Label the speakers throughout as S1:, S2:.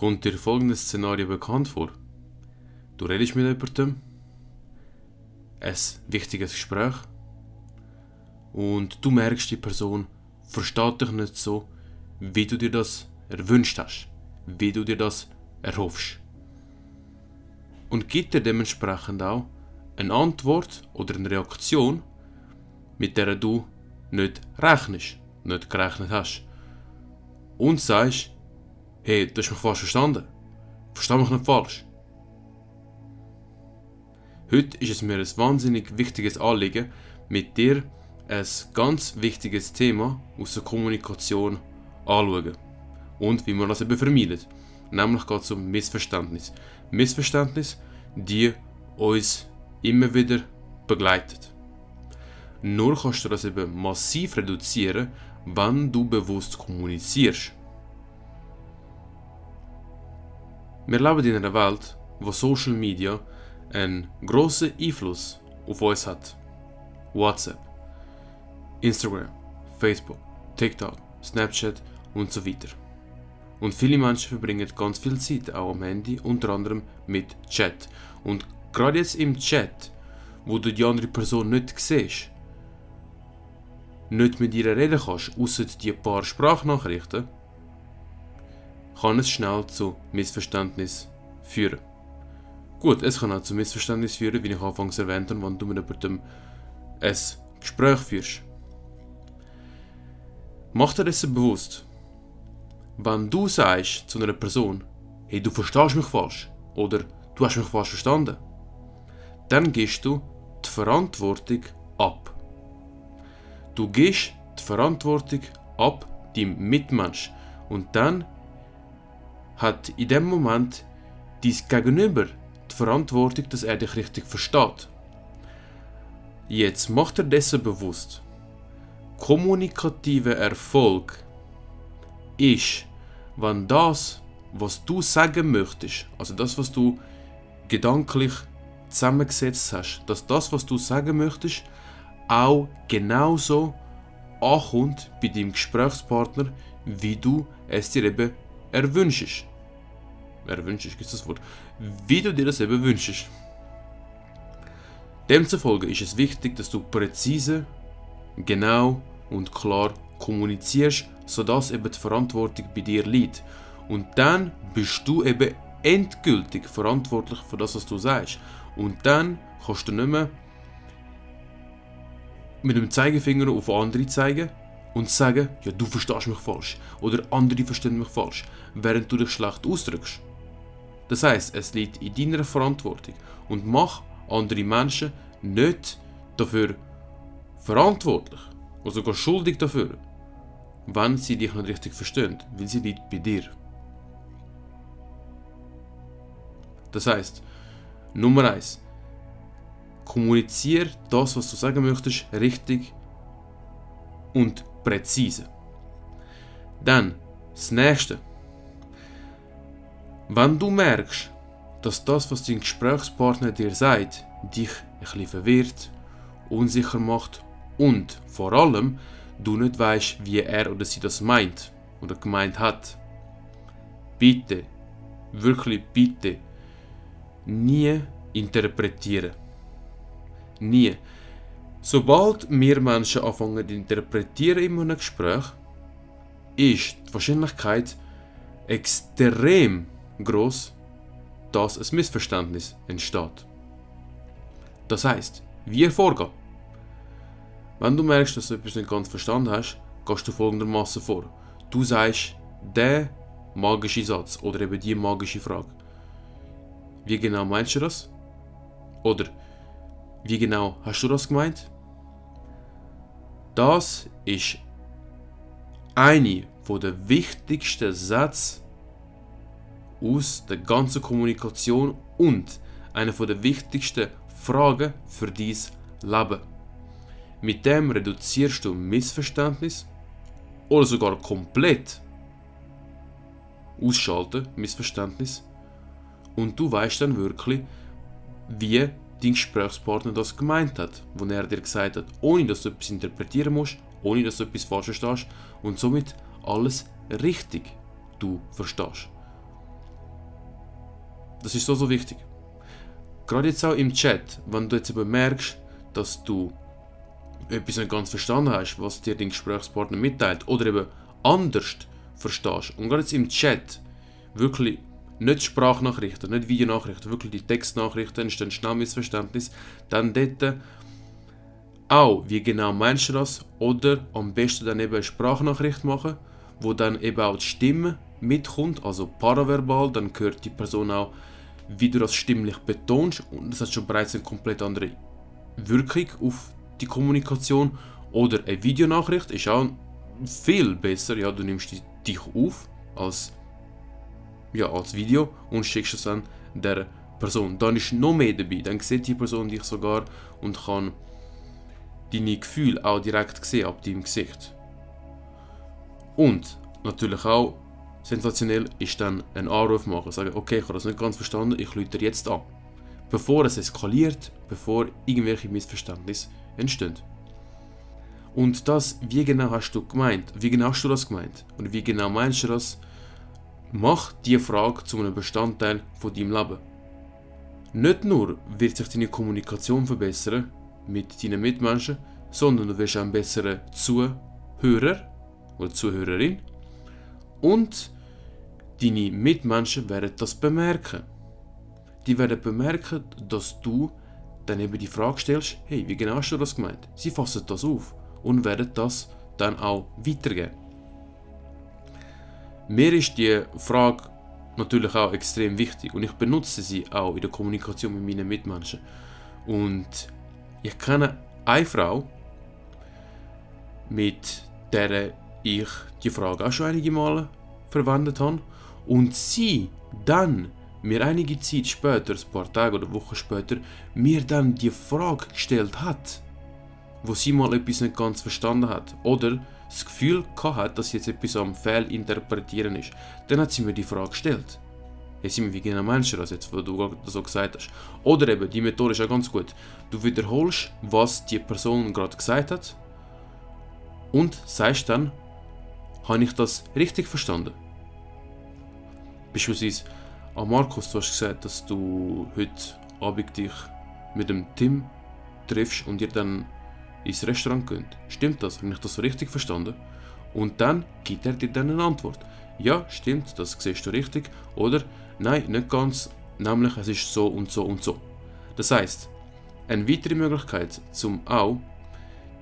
S1: Kommt dir folgendes Szenario bekannt vor? Du redest mit jemandem, ein wichtiges Gespräch, und du merkst, die Person versteht dich nicht so, wie du dir das erwünscht hast, wie du dir das erhoffst. Und gibt dir dementsprechend auch eine Antwort oder eine Reaktion, mit der du nicht rechnest, nicht gerechnet hast. Und sagst, hey, du hast mich falsch verstanden. Versteh mich nicht falsch. Heute ist es mir ein wahnsinnig wichtiges Anliegen, mit dir ein ganz wichtiges Thema aus der Kommunikation anschauen. Und wie man das eben vermeidet. Nämlich geht es um Missverständnis. Missverständnis, die uns immer wieder begleitet. Nur kannst du das eben massiv reduzieren, wenn du bewusst kommunizierst. Wir leben in einer Welt, wo Social Media einen großen Einfluss auf uns hat. WhatsApp, Instagram, Facebook, TikTok, Snapchat und so weiter. Und viele Menschen verbringen ganz viel Zeit auch am Handy, unter anderem mit Chat. Und gerade jetzt im Chat, wo du die andere Person nicht siehst, nicht mit ihr reden kannst, außer die paar Sprachnachrichten, kann es schnell zu Missverständnis führen. Gut, es kann auch zu Missverständnis führen, wie ich anfangs erwähnt habe, wenn du mit jemandem ein Gespräch führst. Mach dir das bewusst. Wenn du sagst zu einer Person, hey, du verstehst mich falsch oder du hast mich falsch verstanden, dann gehst du die Verantwortung ab. Du gehst die Verantwortung ab deinem Mitmensch und dann hat in dem Moment dein Gegenüber die Verantwortung, dass er dich richtig versteht. Jetzt macht er dessen bewusst. Kommunikativer Erfolg ist, wenn das, was du sagen möchtest, also das, was du gedanklich zusammengesetzt hast, dass das, was du sagen möchtest, auch genauso ankommt bei deinem Gesprächspartner, wie du es dir eben erwünschst erwünschst, ist das Wort, wie du dir das eben wünschst. Demzufolge ist es wichtig, dass du präzise, genau und klar kommunizierst, sodass eben die Verantwortung bei dir liegt. Und dann bist du eben endgültig verantwortlich für das, was du sagst. Und dann kannst du nicht mehr mit dem Zeigefinger auf andere zeigen und sagen, ja, du verstehst mich falsch oder andere verstehen mich falsch, während du dich schlecht ausdrückst. Das heißt, es liegt in deiner Verantwortung und mach andere Menschen nicht dafür verantwortlich oder sogar schuldig dafür, wenn sie dich nicht richtig verstehen, weil sie liegt bei dir. Das heißt, Nummer eins: Kommuniziere das, was du sagen möchtest, richtig und präzise. Dann, das nächste. Wenn du merkst, dass das, was dein Gesprächspartner dir sagt, dich ein bisschen verwirrt, unsicher macht und vor allem du nicht weißt, wie er oder sie das meint oder gemeint hat, bitte, wirklich bitte, nie interpretieren. Nie. Sobald wir Menschen anfangen zu interpretieren in einem Gespräch, ist die Wahrscheinlichkeit extrem groß, dass ein Missverständnis entsteht. Das heißt, wie vorgehen? Wenn du merkst, dass du etwas nicht ganz verstanden hast, gehst du folgendermaßen vor. Du sagst der magische Satz oder eben die magische Frage. Wie genau meinst du das? Oder wie genau hast du das gemeint? Das ist eine der wichtigsten Sätze aus der ganzen Kommunikation und eine der wichtigsten Fragen für dein Leben. Mit dem reduzierst du Missverständnis oder sogar komplett ausschalten Missverständnis und du weißt dann wirklich, wie dein Gesprächspartner das gemeint hat, wo er dir gesagt hat, ohne dass du etwas interpretieren musst, ohne dass du etwas falsch verstehst und somit alles richtig du verstehst. Das ist so, so wichtig. Gerade jetzt auch im Chat, wenn du jetzt eben merkst, dass du etwas nicht ganz verstanden hast, was dir dein Gesprächspartner mitteilt, oder eben anders verstehst. Und gerade jetzt im Chat wirklich nicht Sprachnachrichten, nicht Videonachrichten, wirklich die Textnachrichten, entstehen schnell Missverständnis, dann dort auch, wie genau meinst du das? Oder am besten dann eben eine Sprachnachricht machen, wo dann eben auch die Stimme mitkommt, also paraverbal, dann hört die Person auch, wie du das stimmlich betonst und das hat schon bereits eine komplett andere Wirkung auf die Kommunikation. Oder eine Videonachricht ist auch viel besser, ja, du nimmst dich auf als, ja, als Video und schickst es dann der Person. Dann ist noch mehr dabei, dann sieht die Person dich sogar und kann deine Gefühle auch direkt sehen ab deinem Gesicht. Und natürlich auch sensationell ist dann ein Anruf machen, sagen, okay, ich habe das nicht ganz verstanden, ich rufe jetzt an. Bevor es eskaliert, bevor irgendwelche Missverständnisse entstehen. Und das, wie genau hast du gemeint? Wie genau hast du das gemeint? Und wie genau meinst du das? Mach die Frage zu einem Bestandteil von deinem Leben. Nicht nur wird sich deine Kommunikation verbessern mit deinen Mitmenschen, sondern du wirst auch ein besserer Zuhörer oder Zuhörerin und deine Mitmenschen werden das bemerken. Die werden bemerken, dass du dann eben die Frage stellst, hey, wie genau hast du das gemeint? Sie fassen das auf und werden das dann auch weitergeben. Mir ist die Frage natürlich auch extrem wichtig und ich benutze sie auch in der Kommunikation mit meinen Mitmenschen. Und ich kenne eine Frau, mit der ich die Frage auch schon einige Male verwendet habe und sie dann mir einige Zeit später, ein paar Tage oder Wochen später, mir dann die Frage gestellt hat wo sie mal etwas nicht ganz verstanden hat oder das Gefühl hat, dass jetzt etwas am Fehlinterpretieren ist. Dann hat sie mir die Frage gestellt. Hey Simon, wie genau du das jetzt, was du so gesagt hast? Oder eben, die Methode ist ja ganz gut. Du wiederholst, was die Person gerade gesagt hat und sagst dann, habe ich das richtig verstanden? Beispielsweise, ah Markus, du hast gesagt, dass du heute Abend dich mit dem Tim triffst und ihr dann ins Restaurant gehen. Stimmt das? Habe ich das so richtig verstanden? Und dann gibt er dir dann eine Antwort. Ja, stimmt, das siehst du richtig. Oder nein, nicht ganz, nämlich es ist so und so und so. Das heißt, eine weitere Möglichkeit, zum auch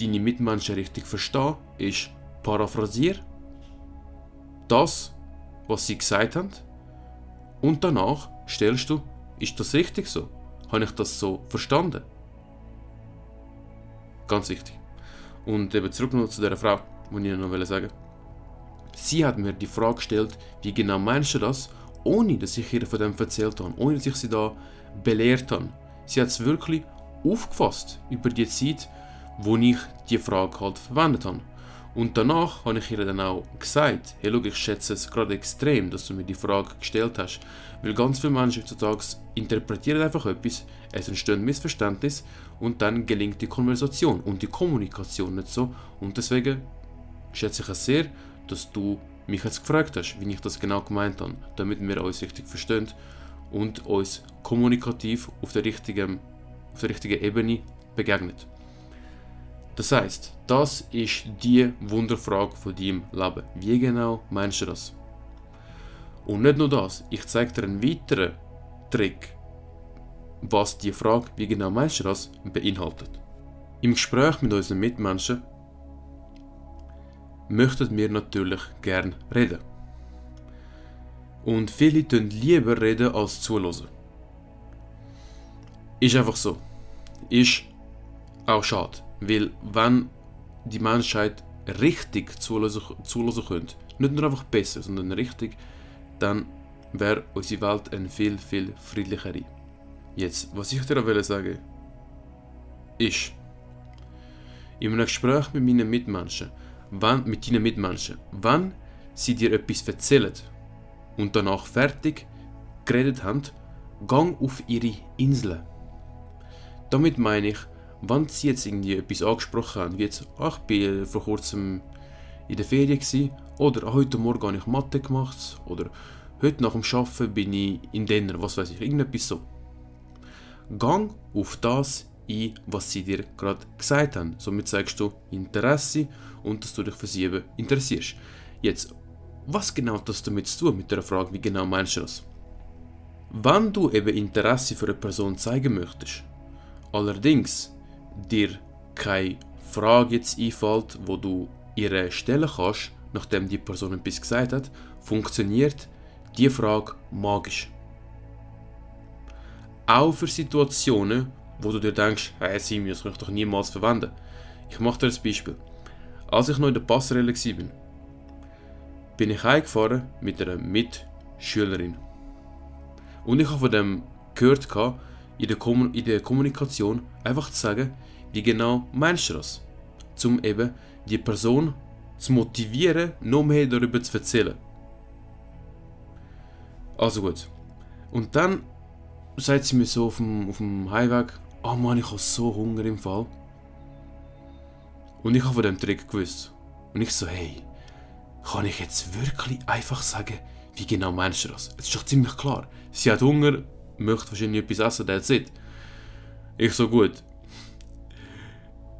S1: deine Mitmenschen richtig verstehen, ist paraphrasier das, was sie gesagt haben, und danach stellst du, ist das richtig so? Habe ich das so verstanden? Ganz wichtig. Und eben zurück noch zu der Frau, die ich noch sagen Sie hat mir die Frage gestellt, wie genau meinst du das, ohne dass ich ihr von dem erzählt habe, ohne dass ich sie da belehrt habe. Sie hat es wirklich aufgefasst über die Zeit, wo ich die Frage halt verwendet habe. Und danach habe ich ihr dann auch gesagt, hey, schau, ich schätze es gerade extrem, dass du mir die Frage gestellt hast, weil ganz viele Menschen heutzutage interpretieren einfach etwas, es entstehen Missverständnisse und dann gelingt die Konversation und die Kommunikation nicht so. Und deswegen schätze ich es sehr, dass du mich jetzt gefragt hast, wie ich das genau gemeint habe, damit wir uns richtig verstehen und uns kommunikativ auf der richtigen, auf der richtigen Ebene begegnet. Das heißt, das ist die Wunderfrage von deinem Leben. Wie genau meinst du das? Und nicht nur das, ich zeige dir einen weiteren Trick, was die Frage, wie genau meinst du das, beinhaltet. Im Gespräch mit unseren Mitmenschen möchten wir natürlich gern reden. Und viele tun lieber reden als zuhören. Ist einfach so. Ist auch schade. Weil wenn die Menschheit richtig zulassen könnte, nicht nur einfach besser, sondern richtig, dann wäre unsere Welt eine viel, viel friedlichere. Jetzt, was ich dir auch sagen ist, in einem Gespräch mit meinen Mitmenschen, wenn, mit deinen Mitmenschen, wenn sie dir etwas erzählen und danach fertig geredet haben, gang auf ihre Insel. Damit meine ich, wenn sie jetzt irgendwie etwas angesprochen haben, wie jetzt, ach, ich bin vor kurzem in der Ferien gewesen, oder heute Morgen habe ich Mathe gemacht, oder heute nach dem Arbeiten bin ich in Denner, was weiß ich, irgendetwas so. Gang auf das ein, was sie dir gerade gesagt haben. Somit zeigst du Interesse und dass du dich für sie eben interessierst. Jetzt, was genau hat das damit zu tun mit der Frage, wie genau meinst du das? Wenn du eben Interesse für eine Person zeigen möchtest, allerdings dir keine Frage jetzt einfällt, wo du ihre stellen kannst, nachdem die Person etwas gesagt hat, funktioniert die Frage magisch. Auch für Situationen, wo du dir denkst, hey Simi, das kann ich doch niemals verwenden. Ich mache dir ein Beispiel. Als ich noch in der Passerelle war, bin ich heimgefahren mit einer Mitschülerin. Und ich habe von dem gehört, in der, Kom in der Kommunikation einfach zu sagen, wie genau meinst du das? Um eben die Person zu motivieren, noch mehr darüber zu erzählen. Also gut. Und dann sagt sie mir so auf dem, auf dem Heimweg, oh Mann, ich habe so Hunger im Fall. Und ich habe von dem Trick gewusst. Und ich so, hey, kann ich jetzt wirklich einfach sagen, wie genau meinst du das? Es ist doch ziemlich klar. Sie hat Hunger, möchte wahrscheinlich etwas essen, that's it. Ich so gut.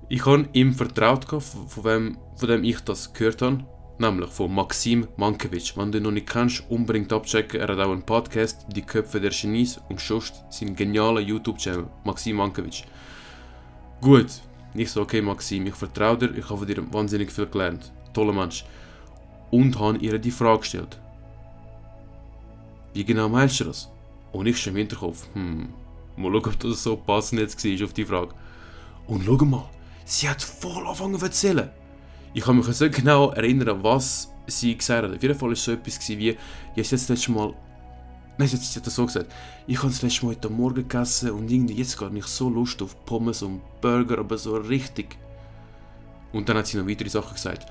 S1: Ich habe ihm vertraut, von wem, von dem ich das gehört habe, nämlich von Maxim Mankiewicz. Wenn du ihn noch nicht kennst, unbedingt abchecken. Er hat auch einen Podcast, Die Köpfe der Genies und sonst seinen genialen YouTube-Channel, Maxim Mankiewicz. Gut, ich so, okay Maxim, ich vertraue dir, ich habe von dir wahnsinnig viel gelernt. Toller Mensch. Und habe ihr die Frage gestellt. Wie genau meinst du das? Und ich schon im Hinterkopf, hm, mal schauen, ob das so passend jetzt war auf die Frage. Und schau mal, sie hat voll angefangen zu erzählen. Ich kann mich so genau erinnern, was sie gesagt hat. Auf jeden Fall war es so etwas wie, ich habe jetzt das letzte Mal, nein, sie hat das so gesagt, ich habe das letzte Mal heute Morgen gegessen und irgendwie jetzt gar nicht so Lust auf Pommes und Burger, aber so richtig. Und dann hat sie noch weitere Sachen gesagt.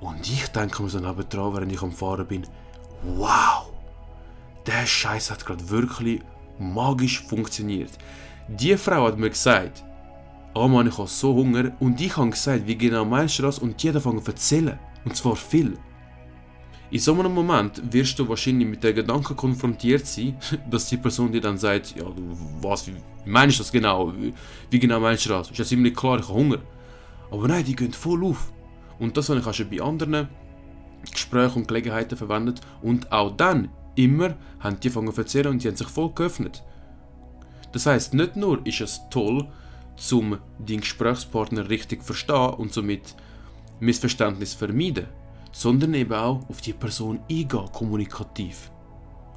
S1: Und ich denke mir so nebendran, während ich am Fahren bin, wow, der Scheiß hat gerade wirklich magisch funktioniert. Die Frau hat mir gesagt, oh Mann, ich habe so Hunger und ich habe gesagt, wie genau meinst du das und jeder fängt an erzählen. Und zwar viel. In so einem Moment wirst du wahrscheinlich mit der Gedanke konfrontiert sein, dass die Person dir dann sagt, ja, was, wie meinst du das genau? Wie, wie genau meinst du das? Ist ja ziemlich klar, ich habe Hunger. Aber nein, die gehen voll auf. Und das habe ich auch schon bei anderen Gesprächen und Gelegenheiten verwendet. Und auch dann, immer, haben die angefangen zu erzählen und die haben sich voll geöffnet. Das heißt, nicht nur ist es toll, um den Gesprächspartner richtig zu verstehen und somit Missverständnis vermeiden, sondern eben auch auf die Person eingehen, kommunikativ.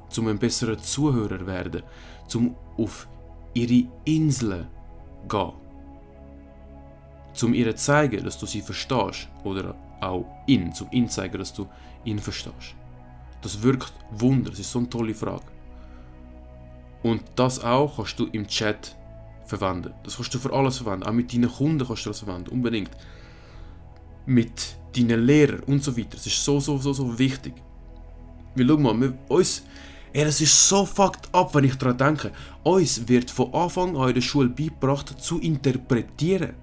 S1: Zum ein besserer Zuhörer werden, zum auf ihre Inseln gehen. Zum ihr zeigen, dass du sie verstehst oder auch ihn, zum ihn zeigen, dass du ihn verstehst. Das wirkt Wunder, das ist so eine tolle Frage. Und das auch kannst du im Chat verwenden. Das kannst du für alles verwenden. Auch mit deinen Kunden kannst du das verwenden, unbedingt. Mit deinen Lehrern und so weiter. Das ist so, so, so, so wichtig. Weil schau mal, wir, uns, ey, das ist so fucked up, wenn ich daran denke. Uns wird von Anfang an in der Schule beigebracht, zu interpretieren.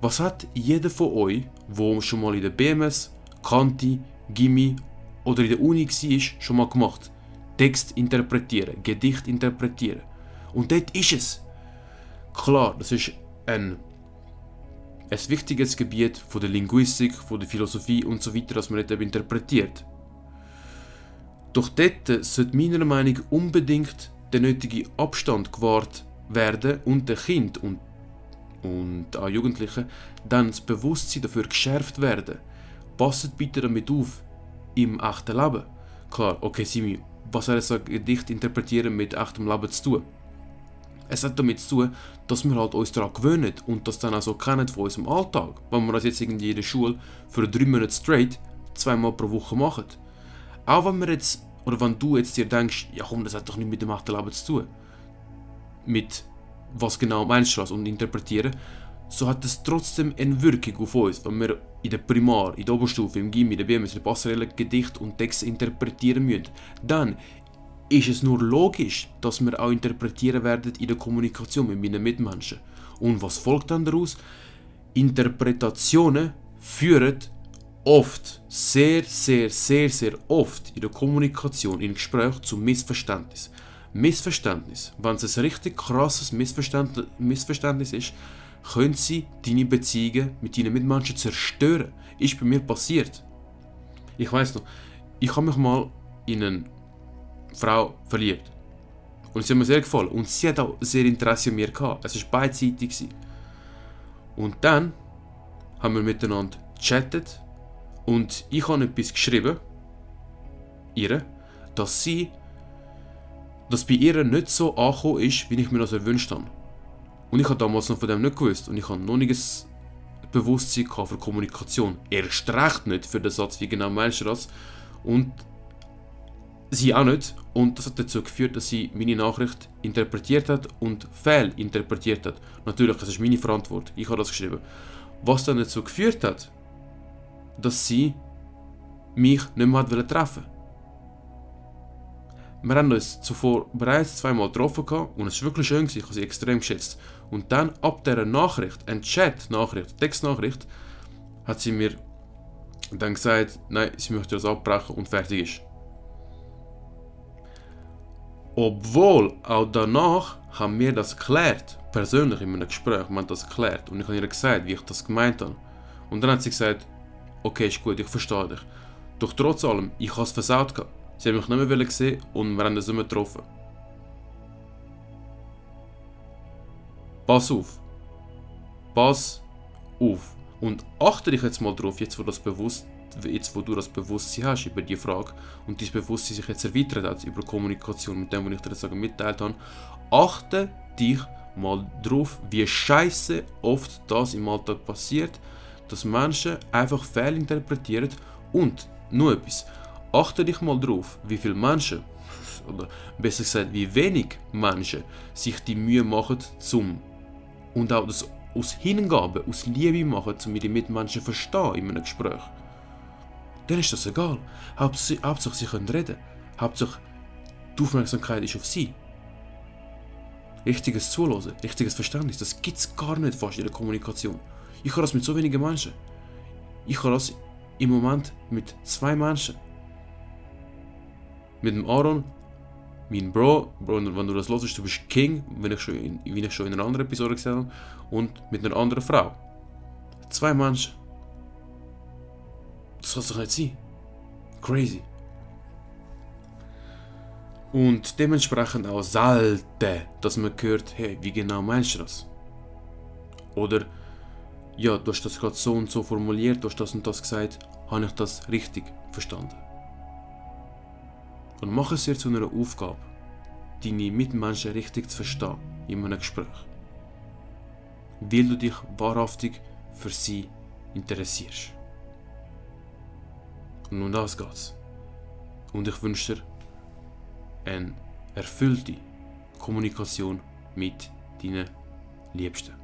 S1: Was hat jeder von euch, wo schon mal in der BMS, Kanti, Gimmi oder in der Uni war, schon mal gemacht? Text interpretieren, Gedicht interpretieren. Und dort ist es. Klar, das ist ein, ein wichtiges Gebiet von der Linguistik, von der Philosophie und so weiter, das man nicht interpretiert. Doch dort sollte meiner Meinung nach unbedingt der nötige Abstand gewahrt werden und der Kind und, und auch Jugendlichen dann das Bewusstsein dafür geschärft werden. Passet bitte damit auf im echten Leben. Klar, okay, Simi, was soll ein Gedicht interpretieren mit echtem Leben zu tun? Es hat damit zu tun, dass wir halt uns daran gewöhnen und das dann auch so kennen von unserem Alltag. Wenn wir das jetzt irgendwie in der Schule für drei Monate straight zweimal pro Woche machen. Auch wenn wir jetzt, oder wenn du jetzt dir denkst, ja komm, das hat doch nicht mit dem echten Leben zu tun. Mit was genau meinst du das und interpretieren, so hat es trotzdem eine Wirkung auf uns, wenn wir in der Primar, in der Oberstufe, im Gimmi, in der BMS, in der Passerelle Gedicht und Text interpretieren müssen. Dann ist es nur logisch, dass wir auch interpretieren werden in der Kommunikation mit meinen Mitmenschen. Und was folgt dann daraus? Interpretationen führen oft, sehr, sehr, sehr, sehr oft in der Kommunikation, in Gespräch zu Missverständnis. Missverständnis, wenn es ein richtig krasses Missverständnis ist, können sie deine Beziehungen mit deinen Mitmenschen zerstören. Ist bei mir passiert. Ich weiß noch, ich habe mich mal in eine Frau verliebt. Und sie hat mir sehr gefallen. Und sie hat auch sehr Interesse an mir gehabt. Es war beidseitig. Und dann haben wir miteinander gechattet und ich habe etwas geschrieben, ihr, dass sie, dass bei ihr nicht so angekommen ist, wie ich mir das erwünscht habe. Und ich habe damals noch von dem nicht gewusst und ich habe noch nicht ein Bewusstsein für Kommunikation. Erst recht nicht für den Satz, wie genau meinst du das? Und sie auch nicht. Und das hat dazu geführt, dass sie meine Nachricht interpretiert hat und fehlinterpretiert hat. Natürlich, das ist meine Verantwortung. Ich habe das geschrieben. Was dann dazu geführt hat, dass sie mich nicht mehr treffen Wir haben uns zuvor bereits zweimal getroffen und es war wirklich schön, ich habe sie extrem geschätzt. Und dann ab dieser Nachricht, ein Chat-Nachricht, Textnachricht, hat sie mir dann gesagt, nein, sie möchte das abbrechen und fertig ist. Obwohl, auch danach haben wir das geklärt, persönlich in einem Gespräch, wir haben das geklärt und ich habe ihr gesagt, wie ich das gemeint habe. Und dann hat sie gesagt, okay, ist gut, ich verstehe dich. Doch trotz allem, ich habe es versaut gehabt. Sie haben mich nicht mehr gesehen und wir haben uns nicht mehr getroffen. Pass auf. Pass auf. Und achte dich jetzt mal drauf, jetzt wo, das bewusst, jetzt, wo du das Bewusstsein hast über die Frage und dein Bewusstsein sich jetzt erweitert hat über Kommunikation mit dem, was ich dir jetzt mitgeteilt habe, achte dich mal drauf, wie scheiße oft das im Alltag passiert, dass Menschen einfach fehlinterpretieren und nur etwas. Achte dich mal drauf, wie viele Menschen, oder besser gesagt, wie wenig Menschen sich die Mühe machen, zum und auch das aus Hingabe, aus Liebe machen, um ihre Mitmenschen zu verstehen in einem Gespräch. Dann ist das egal. Hauptsache, sie können reden. Hauptsache, die Aufmerksamkeit ist auf sie. Richtiges Zuhören, richtiges Verständnis, das gibt es gar nicht fast in der Kommunikation. Ich habe das mit so wenigen Menschen. Ich habe das im Moment mit zwei Menschen. Mit dem Aaron, mein Bro, Bro, wenn du das hörst, du bist King, wie ich, schon in, wie ich schon in einer anderen Episode gesagt habe, und mit einer anderen Frau. Zwei Menschen. Das kann doch nicht sein. Crazy. Und dementsprechend auch selten, dass man hört, hey, wie genau meinst du das? Oder, ja, du hast das gerade so und so formuliert, du hast das und das gesagt, habe ich das richtig verstanden? Und mach es dir zu einer Aufgabe, deine Mitmenschen richtig zu verstehen in einem Gespräch. Weil du dich wahrhaftig für sie interessierst. Und um das geht's. Und ich wünsche dir eine erfüllte Kommunikation mit deinen Liebsten.